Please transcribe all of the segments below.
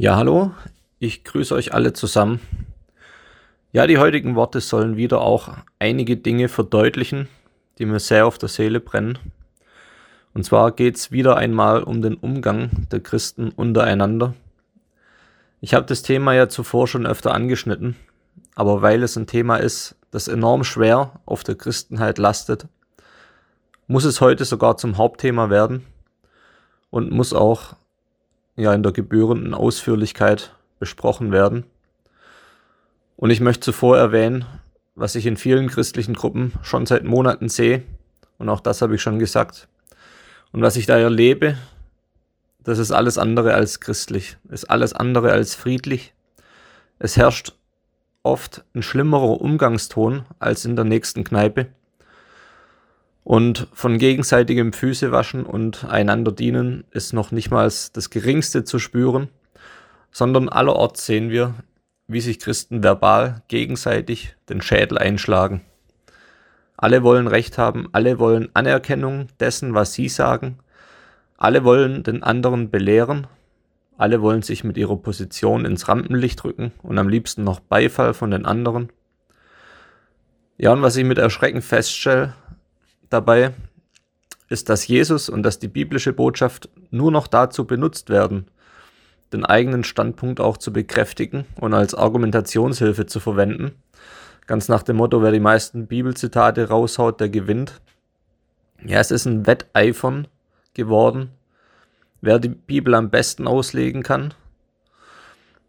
Ja, hallo, ich grüße euch alle zusammen. Ja, die heutigen Worte sollen wieder auch einige Dinge verdeutlichen, die mir sehr auf der Seele brennen. Und zwar geht es wieder einmal um den Umgang der Christen untereinander. Ich habe das Thema ja zuvor schon öfter angeschnitten, aber weil es ein Thema ist, das enorm schwer auf der Christenheit lastet, muss es heute sogar zum Hauptthema werden und muss auch ja in der gebührenden Ausführlichkeit besprochen werden. Und ich möchte zuvor erwähnen, was ich in vielen christlichen Gruppen schon seit Monaten sehe, und auch das habe ich schon gesagt, und was ich da erlebe, das ist alles andere als christlich, ist alles andere als friedlich. Es herrscht oft ein schlimmerer Umgangston als in der nächsten Kneipe. Und von gegenseitigem Füßewaschen und einander dienen ist noch nicht mal das geringste zu spüren, sondern allerorts sehen wir, wie sich Christen verbal gegenseitig den Schädel einschlagen. Alle wollen Recht haben, alle wollen Anerkennung dessen, was sie sagen, alle wollen den anderen belehren, alle wollen sich mit ihrer Position ins Rampenlicht rücken und am liebsten noch Beifall von den anderen. Ja, und was ich mit Erschrecken feststelle, dabei ist, dass Jesus und dass die biblische Botschaft nur noch dazu benutzt werden, den eigenen Standpunkt auch zu bekräftigen und als Argumentationshilfe zu verwenden. Ganz nach dem Motto, wer die meisten Bibelzitate raushaut, der gewinnt. Ja, es ist ein Wetteifern geworden, wer die Bibel am besten auslegen kann.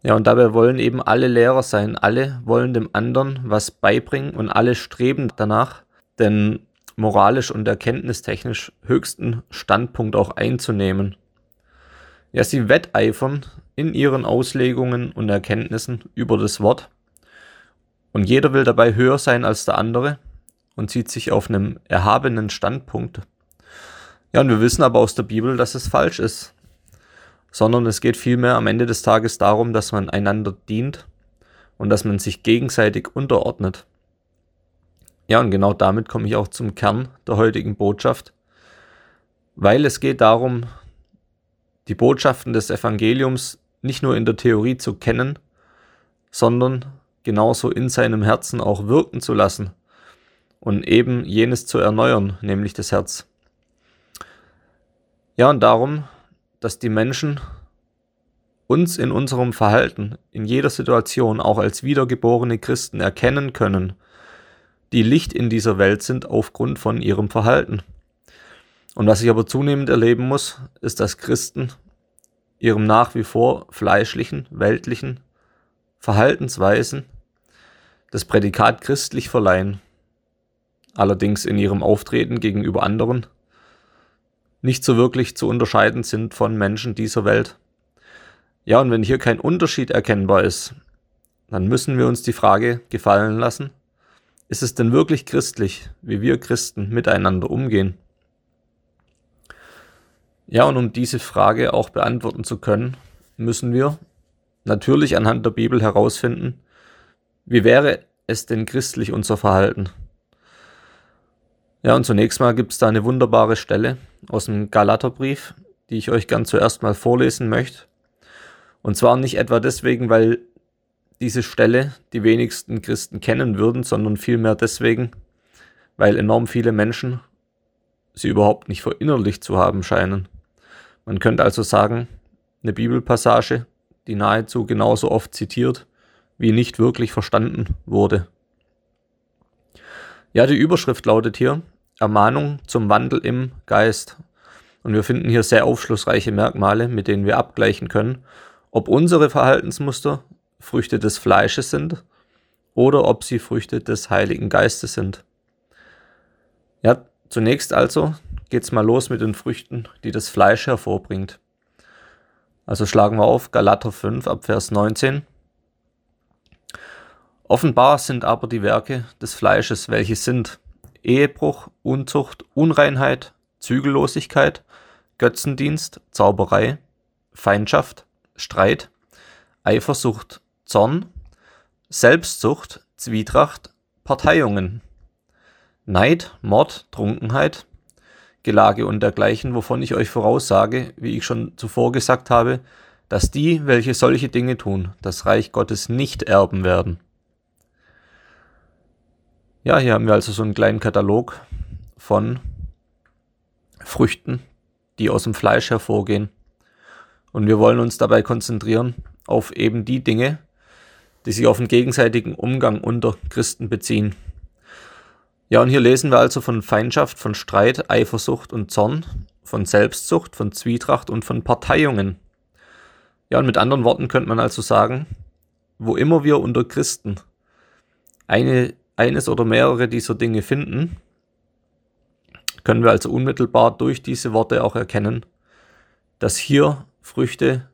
Ja, und dabei wollen eben alle Lehrer sein. Alle wollen dem anderen was beibringen und alle streben danach, denn moralisch und erkenntnistechnisch höchsten Standpunkt auch einzunehmen. Ja, sie wetteifern in ihren Auslegungen und Erkenntnissen über das Wort. Und jeder will dabei höher sein als der andere und sieht sich auf einem erhabenen Standpunkt. Ja, und wir wissen aber aus der Bibel, dass es falsch ist. Sondern es geht vielmehr am Ende des Tages darum, dass man einander dient und dass man sich gegenseitig unterordnet. Ja, und genau damit komme ich auch zum Kern der heutigen Botschaft, weil es geht darum, die Botschaften des Evangeliums nicht nur in der Theorie zu kennen, sondern genauso in seinem Herzen auch wirken zu lassen und eben jenes zu erneuern, nämlich das Herz. Ja, und darum, dass die Menschen uns in unserem Verhalten, in jeder Situation auch als wiedergeborene Christen erkennen können die Licht in dieser Welt sind aufgrund von ihrem Verhalten. Und was ich aber zunehmend erleben muss, ist, dass Christen ihrem nach wie vor fleischlichen, weltlichen Verhaltensweisen das Prädikat christlich verleihen, allerdings in ihrem Auftreten gegenüber anderen nicht so wirklich zu unterscheiden sind von Menschen dieser Welt. Ja, und wenn hier kein Unterschied erkennbar ist, dann müssen wir uns die Frage gefallen lassen, ist es denn wirklich christlich, wie wir Christen miteinander umgehen? Ja, und um diese Frage auch beantworten zu können, müssen wir natürlich anhand der Bibel herausfinden, wie wäre es denn christlich unser Verhalten? Ja, und zunächst mal gibt es da eine wunderbare Stelle aus dem Galaterbrief, die ich euch ganz zuerst mal vorlesen möchte. Und zwar nicht etwa deswegen, weil diese Stelle die wenigsten Christen kennen würden, sondern vielmehr deswegen, weil enorm viele Menschen sie überhaupt nicht verinnerlicht zu haben scheinen. Man könnte also sagen, eine Bibelpassage, die nahezu genauso oft zitiert, wie nicht wirklich verstanden wurde. Ja, die Überschrift lautet hier Ermahnung zum Wandel im Geist. Und wir finden hier sehr aufschlussreiche Merkmale, mit denen wir abgleichen können, ob unsere Verhaltensmuster Früchte des Fleisches sind oder ob sie Früchte des Heiligen Geistes sind. Ja, zunächst also geht's mal los mit den Früchten, die das Fleisch hervorbringt. Also schlagen wir auf Galater 5 ab Vers 19. Offenbar sind aber die Werke des Fleisches, welche sind Ehebruch, Unzucht, Unreinheit, Zügellosigkeit, Götzendienst, Zauberei, Feindschaft, Streit, Eifersucht, Zorn, Selbstsucht, Zwietracht, Parteiungen, Neid, Mord, Trunkenheit, Gelage und dergleichen, wovon ich euch voraussage, wie ich schon zuvor gesagt habe, dass die, welche solche Dinge tun, das Reich Gottes nicht erben werden. Ja, hier haben wir also so einen kleinen Katalog von Früchten, die aus dem Fleisch hervorgehen. Und wir wollen uns dabei konzentrieren auf eben die Dinge, die sich auf den gegenseitigen Umgang unter Christen beziehen. Ja, und hier lesen wir also von Feindschaft, von Streit, Eifersucht und Zorn, von Selbstsucht, von Zwietracht und von Parteiungen. Ja, und mit anderen Worten könnte man also sagen, wo immer wir unter Christen eine, eines oder mehrere dieser Dinge finden, können wir also unmittelbar durch diese Worte auch erkennen, dass hier Früchte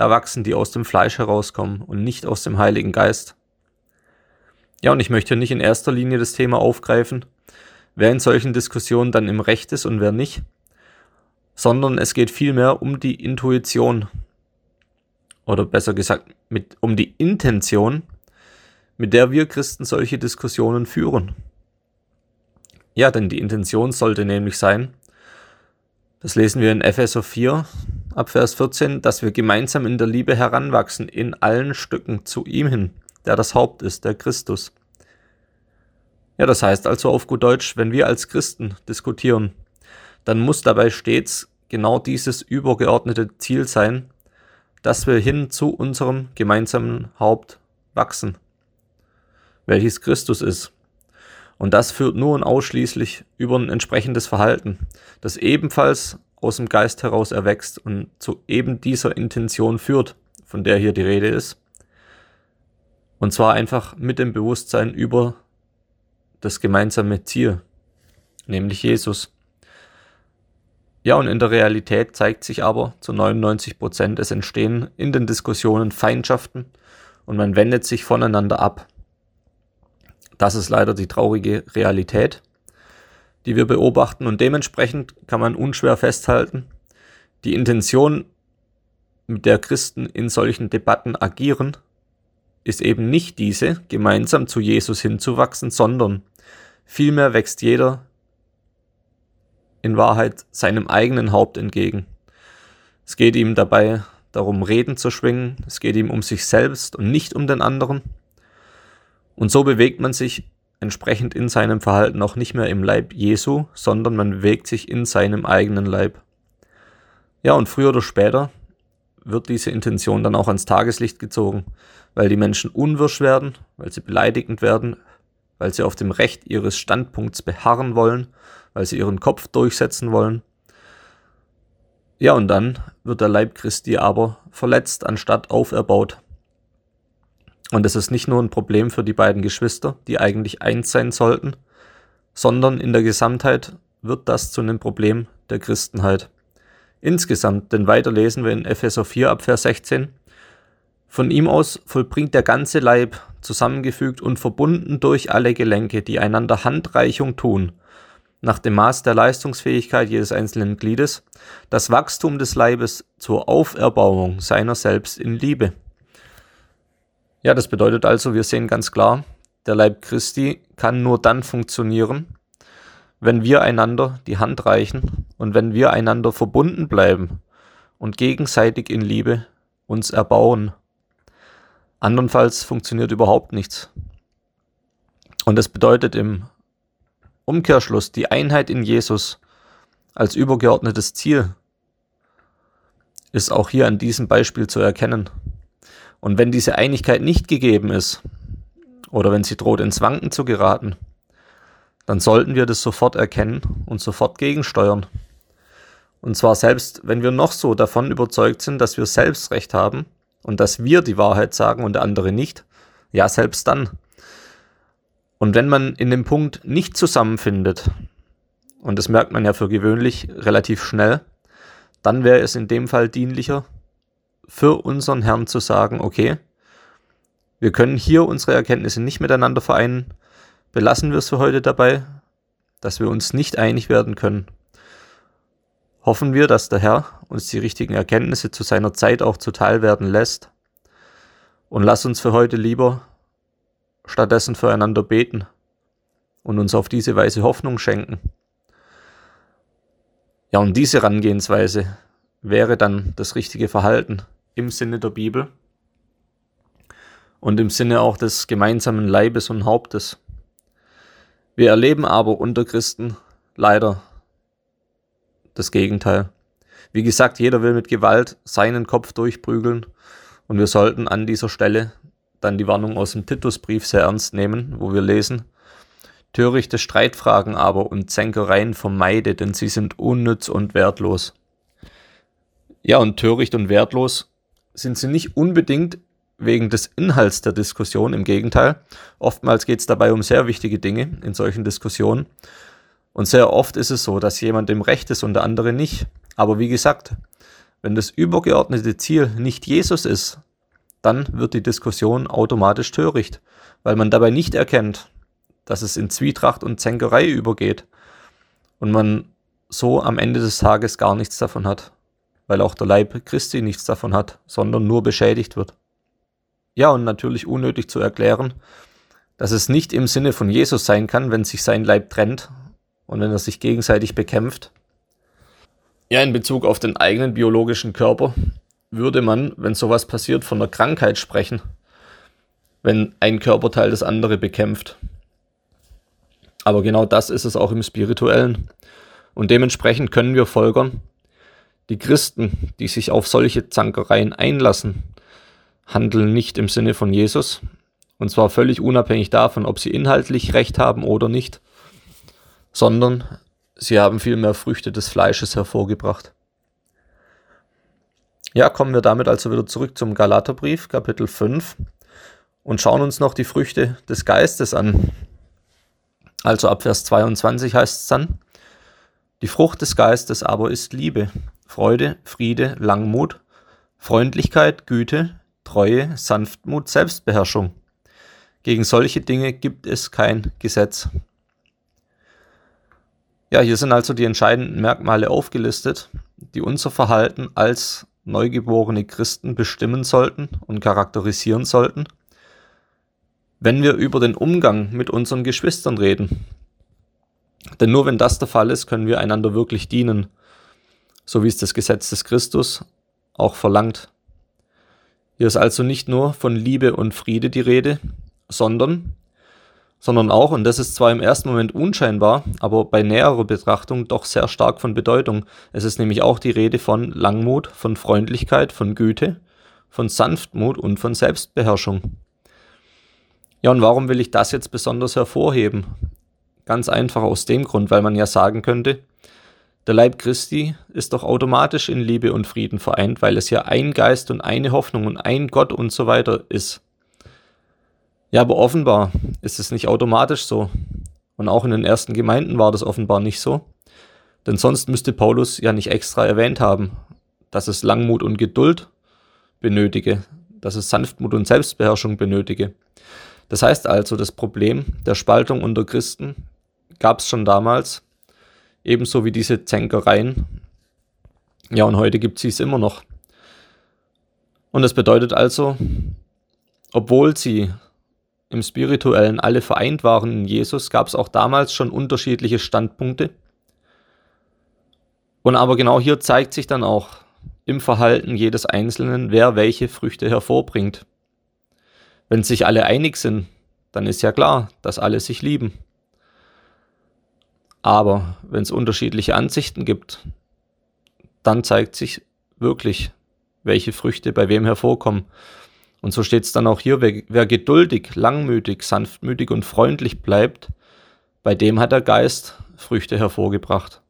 erwachsen, die aus dem Fleisch herauskommen und nicht aus dem Heiligen Geist. Ja, und ich möchte nicht in erster Linie das Thema aufgreifen, wer in solchen Diskussionen dann im Recht ist und wer nicht, sondern es geht vielmehr um die Intuition oder besser gesagt mit, um die Intention, mit der wir Christen solche Diskussionen führen. Ja, denn die Intention sollte nämlich sein, das lesen wir in Epheser 4 ab Vers 14, dass wir gemeinsam in der Liebe heranwachsen, in allen Stücken zu ihm hin, der das Haupt ist, der Christus. Ja, das heißt also auf gut Deutsch, wenn wir als Christen diskutieren, dann muss dabei stets genau dieses übergeordnete Ziel sein, dass wir hin zu unserem gemeinsamen Haupt wachsen, welches Christus ist. Und das führt nur und ausschließlich über ein entsprechendes Verhalten, das ebenfalls aus dem Geist heraus erwächst und zu eben dieser Intention führt, von der hier die Rede ist. Und zwar einfach mit dem Bewusstsein über das gemeinsame Ziel, nämlich Jesus. Ja, und in der Realität zeigt sich aber zu 99 Prozent, es entstehen in den Diskussionen Feindschaften und man wendet sich voneinander ab. Das ist leider die traurige Realität, die wir beobachten und dementsprechend kann man unschwer festhalten, die Intention, mit der Christen in solchen Debatten agieren, ist eben nicht diese, gemeinsam zu Jesus hinzuwachsen, sondern vielmehr wächst jeder in Wahrheit seinem eigenen Haupt entgegen. Es geht ihm dabei darum, Reden zu schwingen, es geht ihm um sich selbst und nicht um den anderen. Und so bewegt man sich entsprechend in seinem Verhalten auch nicht mehr im Leib Jesu, sondern man bewegt sich in seinem eigenen Leib. Ja, und früher oder später wird diese Intention dann auch ans Tageslicht gezogen, weil die Menschen unwirsch werden, weil sie beleidigend werden, weil sie auf dem Recht ihres Standpunkts beharren wollen, weil sie ihren Kopf durchsetzen wollen. Ja, und dann wird der Leib Christi aber verletzt, anstatt auferbaut. Und es ist nicht nur ein Problem für die beiden Geschwister, die eigentlich eins sein sollten, sondern in der Gesamtheit wird das zu einem Problem der Christenheit. Insgesamt, denn weiter lesen wir in Epheser 4 ab Vers 16, von ihm aus vollbringt der ganze Leib, zusammengefügt und verbunden durch alle Gelenke, die einander Handreichung tun, nach dem Maß der Leistungsfähigkeit jedes einzelnen Gliedes, das Wachstum des Leibes zur Auferbauung seiner selbst in Liebe. Ja, das bedeutet also, wir sehen ganz klar, der Leib Christi kann nur dann funktionieren, wenn wir einander die Hand reichen und wenn wir einander verbunden bleiben und gegenseitig in Liebe uns erbauen. Andernfalls funktioniert überhaupt nichts. Und das bedeutet im Umkehrschluss die Einheit in Jesus als übergeordnetes Ziel ist auch hier an diesem Beispiel zu erkennen. Und wenn diese Einigkeit nicht gegeben ist, oder wenn sie droht ins Wanken zu geraten, dann sollten wir das sofort erkennen und sofort gegensteuern. Und zwar selbst, wenn wir noch so davon überzeugt sind, dass wir selbst Recht haben und dass wir die Wahrheit sagen und der andere nicht, ja, selbst dann. Und wenn man in dem Punkt nicht zusammenfindet, und das merkt man ja für gewöhnlich relativ schnell, dann wäre es in dem Fall dienlicher, für unseren Herrn zu sagen, okay, wir können hier unsere Erkenntnisse nicht miteinander vereinen, belassen wir es für heute dabei, dass wir uns nicht einig werden können. Hoffen wir, dass der Herr uns die richtigen Erkenntnisse zu seiner Zeit auch zuteil werden lässt. Und lass uns für heute lieber stattdessen füreinander beten und uns auf diese Weise Hoffnung schenken. Ja, und diese Herangehensweise wäre dann das richtige Verhalten im Sinne der Bibel und im Sinne auch des gemeinsamen Leibes und Hauptes. Wir erleben aber unter Christen leider das Gegenteil. Wie gesagt, jeder will mit Gewalt seinen Kopf durchprügeln und wir sollten an dieser Stelle dann die Warnung aus dem Titusbrief sehr ernst nehmen, wo wir lesen, Törichte Streitfragen aber und Zänkereien vermeide, denn sie sind unnütz und wertlos. Ja, und töricht und wertlos sind sie nicht unbedingt wegen des Inhalts der Diskussion, im Gegenteil. Oftmals geht es dabei um sehr wichtige Dinge in solchen Diskussionen. Und sehr oft ist es so, dass jemand im Recht ist und der andere nicht. Aber wie gesagt, wenn das übergeordnete Ziel nicht Jesus ist, dann wird die Diskussion automatisch töricht, weil man dabei nicht erkennt, dass es in Zwietracht und Zänkerei übergeht und man so am Ende des Tages gar nichts davon hat, weil auch der Leib Christi nichts davon hat, sondern nur beschädigt wird. Ja, und natürlich unnötig zu erklären, dass es nicht im Sinne von Jesus sein kann, wenn sich sein Leib trennt und wenn er sich gegenseitig bekämpft. Ja, in Bezug auf den eigenen biologischen Körper würde man, wenn sowas passiert, von einer Krankheit sprechen, wenn ein Körperteil das andere bekämpft. Aber genau das ist es auch im spirituellen. Und dementsprechend können wir folgern, die Christen, die sich auf solche Zankereien einlassen, handeln nicht im Sinne von Jesus, und zwar völlig unabhängig davon, ob sie inhaltlich recht haben oder nicht, sondern sie haben vielmehr Früchte des Fleisches hervorgebracht. Ja, kommen wir damit also wieder zurück zum Galaterbrief, Kapitel 5, und schauen uns noch die Früchte des Geistes an. Also ab Vers 22 heißt es dann, die Frucht des Geistes aber ist Liebe, Freude, Friede, Langmut, Freundlichkeit, Güte, Treue, Sanftmut, Selbstbeherrschung. Gegen solche Dinge gibt es kein Gesetz. Ja, hier sind also die entscheidenden Merkmale aufgelistet, die unser Verhalten als neugeborene Christen bestimmen sollten und charakterisieren sollten, wenn wir über den Umgang mit unseren Geschwistern reden. Denn nur wenn das der Fall ist, können wir einander wirklich dienen, so wie es das Gesetz des Christus auch verlangt. Hier ist also nicht nur von Liebe und Friede die Rede, sondern, sondern auch, und das ist zwar im ersten Moment unscheinbar, aber bei näherer Betrachtung doch sehr stark von Bedeutung. Es ist nämlich auch die Rede von Langmut, von Freundlichkeit, von Güte, von Sanftmut und von Selbstbeherrschung. Ja, und warum will ich das jetzt besonders hervorheben? Ganz einfach aus dem Grund, weil man ja sagen könnte, der Leib Christi ist doch automatisch in Liebe und Frieden vereint, weil es ja ein Geist und eine Hoffnung und ein Gott und so weiter ist. Ja, aber offenbar ist es nicht automatisch so. Und auch in den ersten Gemeinden war das offenbar nicht so. Denn sonst müsste Paulus ja nicht extra erwähnt haben, dass es Langmut und Geduld benötige, dass es Sanftmut und Selbstbeherrschung benötige. Das heißt also, das Problem der Spaltung unter Christen gab es schon damals, ebenso wie diese Zänkereien. Ja, und heute gibt es immer noch. Und das bedeutet also, obwohl sie im Spirituellen alle vereint waren in Jesus, gab es auch damals schon unterschiedliche Standpunkte. Und aber genau hier zeigt sich dann auch im Verhalten jedes Einzelnen, wer welche Früchte hervorbringt. Wenn sich alle einig sind, dann ist ja klar, dass alle sich lieben. Aber wenn es unterschiedliche Ansichten gibt, dann zeigt sich wirklich, welche Früchte bei wem hervorkommen. Und so steht es dann auch hier, wer, wer geduldig, langmütig, sanftmütig und freundlich bleibt, bei dem hat der Geist Früchte hervorgebracht.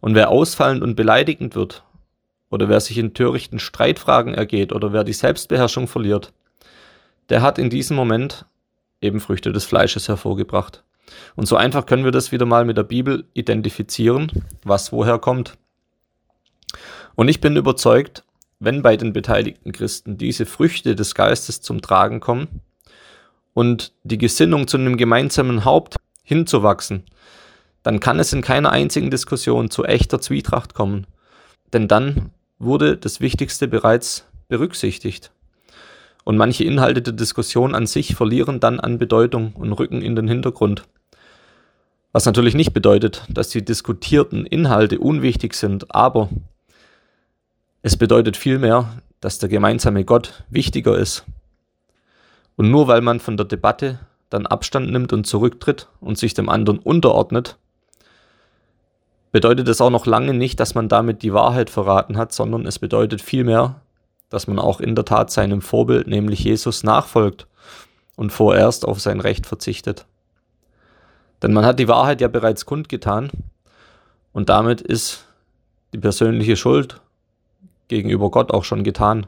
Und wer ausfallend und beleidigend wird, oder wer sich in törichten Streitfragen ergeht, oder wer die Selbstbeherrschung verliert, der hat in diesem Moment eben Früchte des Fleisches hervorgebracht. Und so einfach können wir das wieder mal mit der Bibel identifizieren, was woher kommt. Und ich bin überzeugt, wenn bei den beteiligten Christen diese Früchte des Geistes zum Tragen kommen und die Gesinnung zu einem gemeinsamen Haupt hinzuwachsen, dann kann es in keiner einzigen Diskussion zu echter Zwietracht kommen. Denn dann wurde das Wichtigste bereits berücksichtigt. Und manche Inhalte der Diskussion an sich verlieren dann an Bedeutung und rücken in den Hintergrund. Was natürlich nicht bedeutet, dass die diskutierten Inhalte unwichtig sind, aber es bedeutet vielmehr, dass der gemeinsame Gott wichtiger ist. Und nur weil man von der Debatte dann Abstand nimmt und zurücktritt und sich dem anderen unterordnet, bedeutet es auch noch lange nicht, dass man damit die Wahrheit verraten hat, sondern es bedeutet vielmehr, dass man auch in der Tat seinem Vorbild, nämlich Jesus, nachfolgt und vorerst auf sein Recht verzichtet. Denn man hat die Wahrheit ja bereits kundgetan und damit ist die persönliche Schuld gegenüber Gott auch schon getan.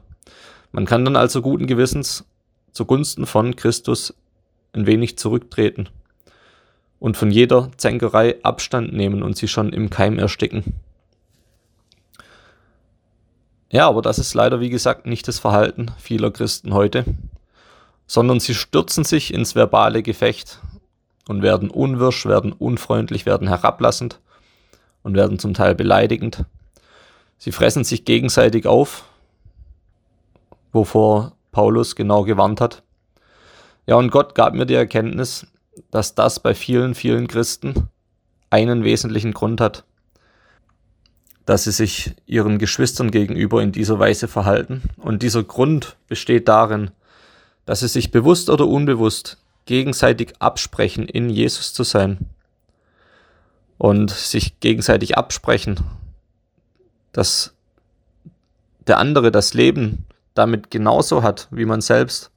Man kann dann also guten Gewissens zugunsten von Christus ein wenig zurücktreten und von jeder Zänkerei Abstand nehmen und sie schon im Keim ersticken. Ja, aber das ist leider, wie gesagt, nicht das Verhalten vieler Christen heute, sondern sie stürzen sich ins verbale Gefecht und werden unwirsch, werden unfreundlich, werden herablassend und werden zum Teil beleidigend. Sie fressen sich gegenseitig auf, wovor Paulus genau gewarnt hat. Ja, und Gott gab mir die Erkenntnis, dass das bei vielen, vielen Christen einen wesentlichen Grund hat, dass sie sich ihren Geschwistern gegenüber in dieser Weise verhalten. Und dieser Grund besteht darin, dass sie sich bewusst oder unbewusst gegenseitig absprechen, in Jesus zu sein. Und sich gegenseitig absprechen, dass der andere das Leben damit genauso hat wie man selbst.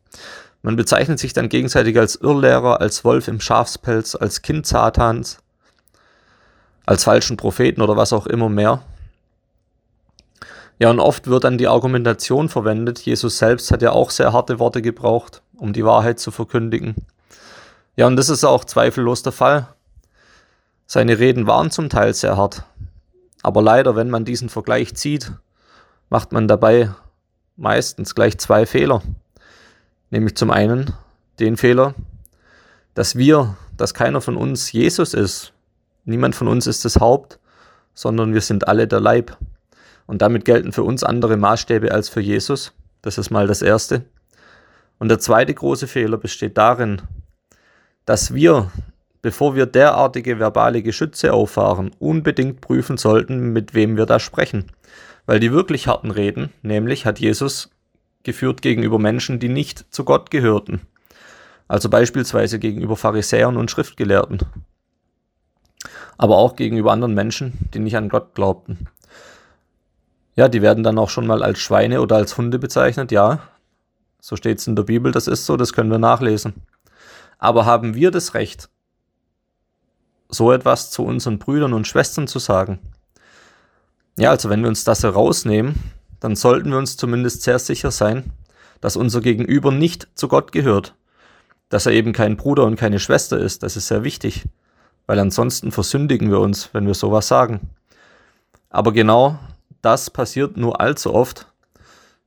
Man bezeichnet sich dann gegenseitig als Irrlehrer, als Wolf im Schafspelz, als Kind Satans, als falschen Propheten oder was auch immer mehr. Ja, und oft wird dann die Argumentation verwendet. Jesus selbst hat ja auch sehr harte Worte gebraucht, um die Wahrheit zu verkündigen. Ja, und das ist auch zweifellos der Fall. Seine Reden waren zum Teil sehr hart. Aber leider, wenn man diesen Vergleich zieht, macht man dabei meistens gleich zwei Fehler. Nämlich zum einen den Fehler, dass wir, dass keiner von uns Jesus ist. Niemand von uns ist das Haupt, sondern wir sind alle der Leib. Und damit gelten für uns andere Maßstäbe als für Jesus. Das ist mal das Erste. Und der zweite große Fehler besteht darin, dass wir, bevor wir derartige verbale Geschütze auffahren, unbedingt prüfen sollten, mit wem wir da sprechen. Weil die wirklich harten Reden, nämlich hat Jesus geführt gegenüber Menschen, die nicht zu Gott gehörten. Also beispielsweise gegenüber Pharisäern und Schriftgelehrten. Aber auch gegenüber anderen Menschen, die nicht an Gott glaubten. Ja, die werden dann auch schon mal als Schweine oder als Hunde bezeichnet, ja. So steht es in der Bibel, das ist so, das können wir nachlesen. Aber haben wir das Recht, so etwas zu unseren Brüdern und Schwestern zu sagen? Ja, also wenn wir uns das herausnehmen, dann sollten wir uns zumindest sehr sicher sein, dass unser Gegenüber nicht zu Gott gehört, dass er eben kein Bruder und keine Schwester ist, das ist sehr wichtig, weil ansonsten versündigen wir uns, wenn wir sowas sagen. Aber genau das passiert nur allzu oft.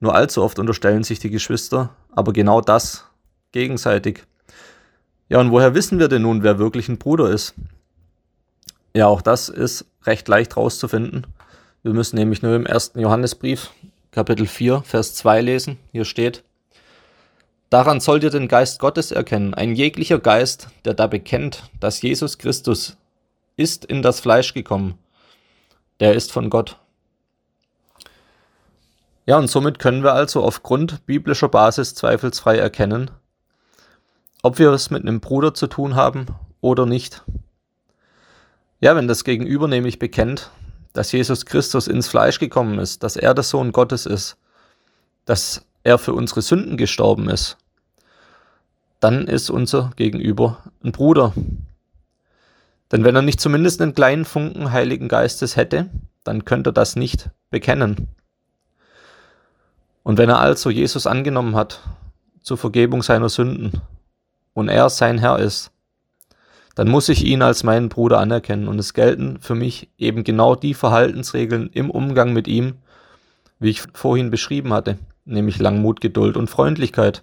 Nur allzu oft unterstellen sich die Geschwister, aber genau das gegenseitig. Ja, und woher wissen wir denn nun, wer wirklich ein Bruder ist? Ja, auch das ist recht leicht rauszufinden. Wir müssen nämlich nur im ersten Johannesbrief, Kapitel 4, Vers 2 lesen. Hier steht, Daran sollt ihr den Geist Gottes erkennen. Ein jeglicher Geist, der da bekennt, dass Jesus Christus ist in das Fleisch gekommen, der ist von Gott. Ja, und somit können wir also aufgrund biblischer Basis zweifelsfrei erkennen, ob wir es mit einem Bruder zu tun haben oder nicht. Ja, wenn das Gegenüber nämlich bekennt, dass Jesus Christus ins Fleisch gekommen ist, dass er der Sohn Gottes ist, dass er für unsere Sünden gestorben ist, dann ist unser Gegenüber ein Bruder. Denn wenn er nicht zumindest einen kleinen Funken Heiligen Geistes hätte, dann könnte er das nicht bekennen. Und wenn er also Jesus angenommen hat zur Vergebung seiner Sünden und er sein Herr ist, dann muss ich ihn als meinen Bruder anerkennen und es gelten für mich eben genau die Verhaltensregeln im Umgang mit ihm, wie ich vorhin beschrieben hatte, nämlich Langmut, Geduld und Freundlichkeit.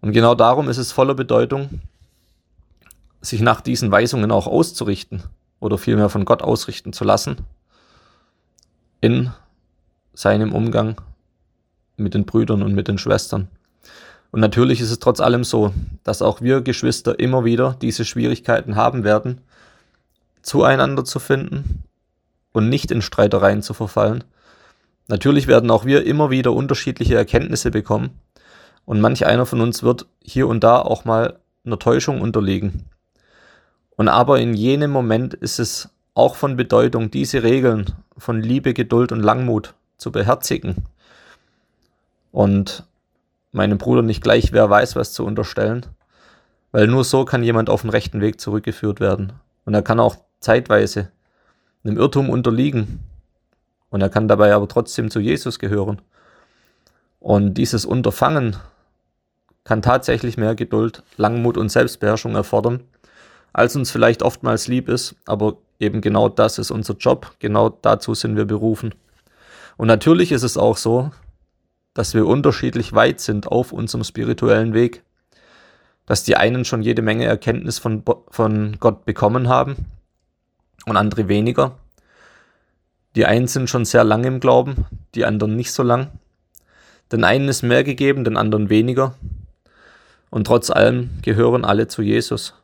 Und genau darum ist es voller Bedeutung, sich nach diesen Weisungen auch auszurichten oder vielmehr von Gott ausrichten zu lassen in seinem Umgang mit den Brüdern und mit den Schwestern. Und natürlich ist es trotz allem so, dass auch wir Geschwister immer wieder diese Schwierigkeiten haben werden, zueinander zu finden und nicht in Streitereien zu verfallen. Natürlich werden auch wir immer wieder unterschiedliche Erkenntnisse bekommen und manch einer von uns wird hier und da auch mal einer Täuschung unterliegen. Und aber in jenem Moment ist es auch von Bedeutung, diese Regeln von Liebe, Geduld und Langmut zu beherzigen und meinem Bruder nicht gleich wer weiß was zu unterstellen, weil nur so kann jemand auf den rechten Weg zurückgeführt werden. Und er kann auch zeitweise einem Irrtum unterliegen. Und er kann dabei aber trotzdem zu Jesus gehören. Und dieses Unterfangen kann tatsächlich mehr Geduld, Langmut und Selbstbeherrschung erfordern, als uns vielleicht oftmals lieb ist, aber eben genau das ist unser Job, genau dazu sind wir berufen. Und natürlich ist es auch so, dass wir unterschiedlich weit sind auf unserem spirituellen Weg, dass die einen schon jede Menge Erkenntnis von, von Gott bekommen haben und andere weniger. Die einen sind schon sehr lange im Glauben, die anderen nicht so lang. Den einen ist mehr gegeben, den anderen weniger. Und trotz allem gehören alle zu Jesus.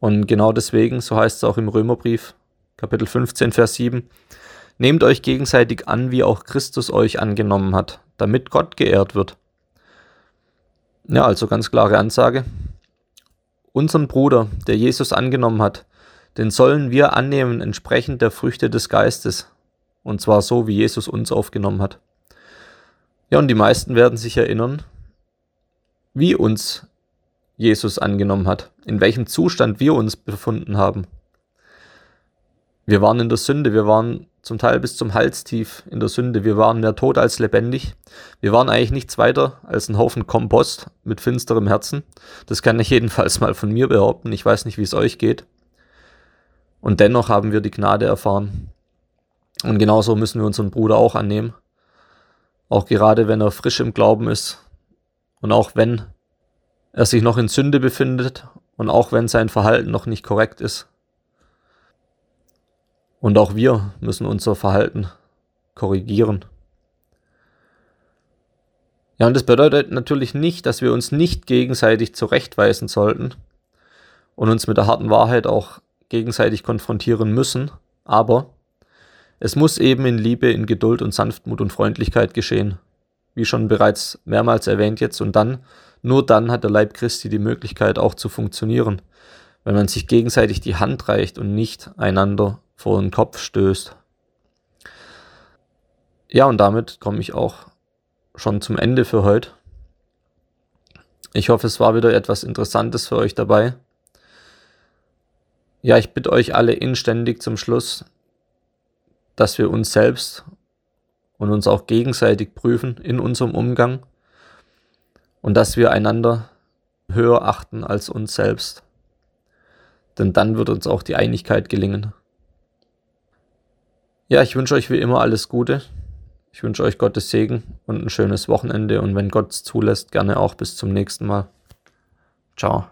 Und genau deswegen, so heißt es auch im Römerbrief, Kapitel 15, Vers 7, Nehmt euch gegenseitig an, wie auch Christus euch angenommen hat, damit Gott geehrt wird. Ja, also ganz klare Ansage. Unseren Bruder, der Jesus angenommen hat, den sollen wir annehmen entsprechend der Früchte des Geistes. Und zwar so, wie Jesus uns aufgenommen hat. Ja, und die meisten werden sich erinnern, wie uns Jesus angenommen hat, in welchem Zustand wir uns befunden haben. Wir waren in der Sünde, wir waren zum Teil bis zum Hals tief in der Sünde, wir waren mehr tot als lebendig, wir waren eigentlich nichts weiter als ein Haufen Kompost mit finsterem Herzen. Das kann ich jedenfalls mal von mir behaupten, ich weiß nicht, wie es euch geht. Und dennoch haben wir die Gnade erfahren. Und genauso müssen wir unseren Bruder auch annehmen. Auch gerade wenn er frisch im Glauben ist und auch wenn er sich noch in Sünde befindet und auch wenn sein Verhalten noch nicht korrekt ist. Und auch wir müssen unser Verhalten korrigieren. Ja, und das bedeutet natürlich nicht, dass wir uns nicht gegenseitig zurechtweisen sollten und uns mit der harten Wahrheit auch gegenseitig konfrontieren müssen, aber es muss eben in Liebe, in Geduld und Sanftmut und Freundlichkeit geschehen. Wie schon bereits mehrmals erwähnt jetzt und dann, nur dann hat der Leib Christi die Möglichkeit auch zu funktionieren, wenn man sich gegenseitig die Hand reicht und nicht einander vor den Kopf stößt. Ja, und damit komme ich auch schon zum Ende für heute. Ich hoffe, es war wieder etwas Interessantes für euch dabei. Ja, ich bitte euch alle inständig zum Schluss, dass wir uns selbst und uns auch gegenseitig prüfen in unserem Umgang und dass wir einander höher achten als uns selbst. Denn dann wird uns auch die Einigkeit gelingen. Ja, ich wünsche euch wie immer alles Gute. Ich wünsche euch Gottes Segen und ein schönes Wochenende und wenn Gott es zulässt, gerne auch bis zum nächsten Mal. Ciao.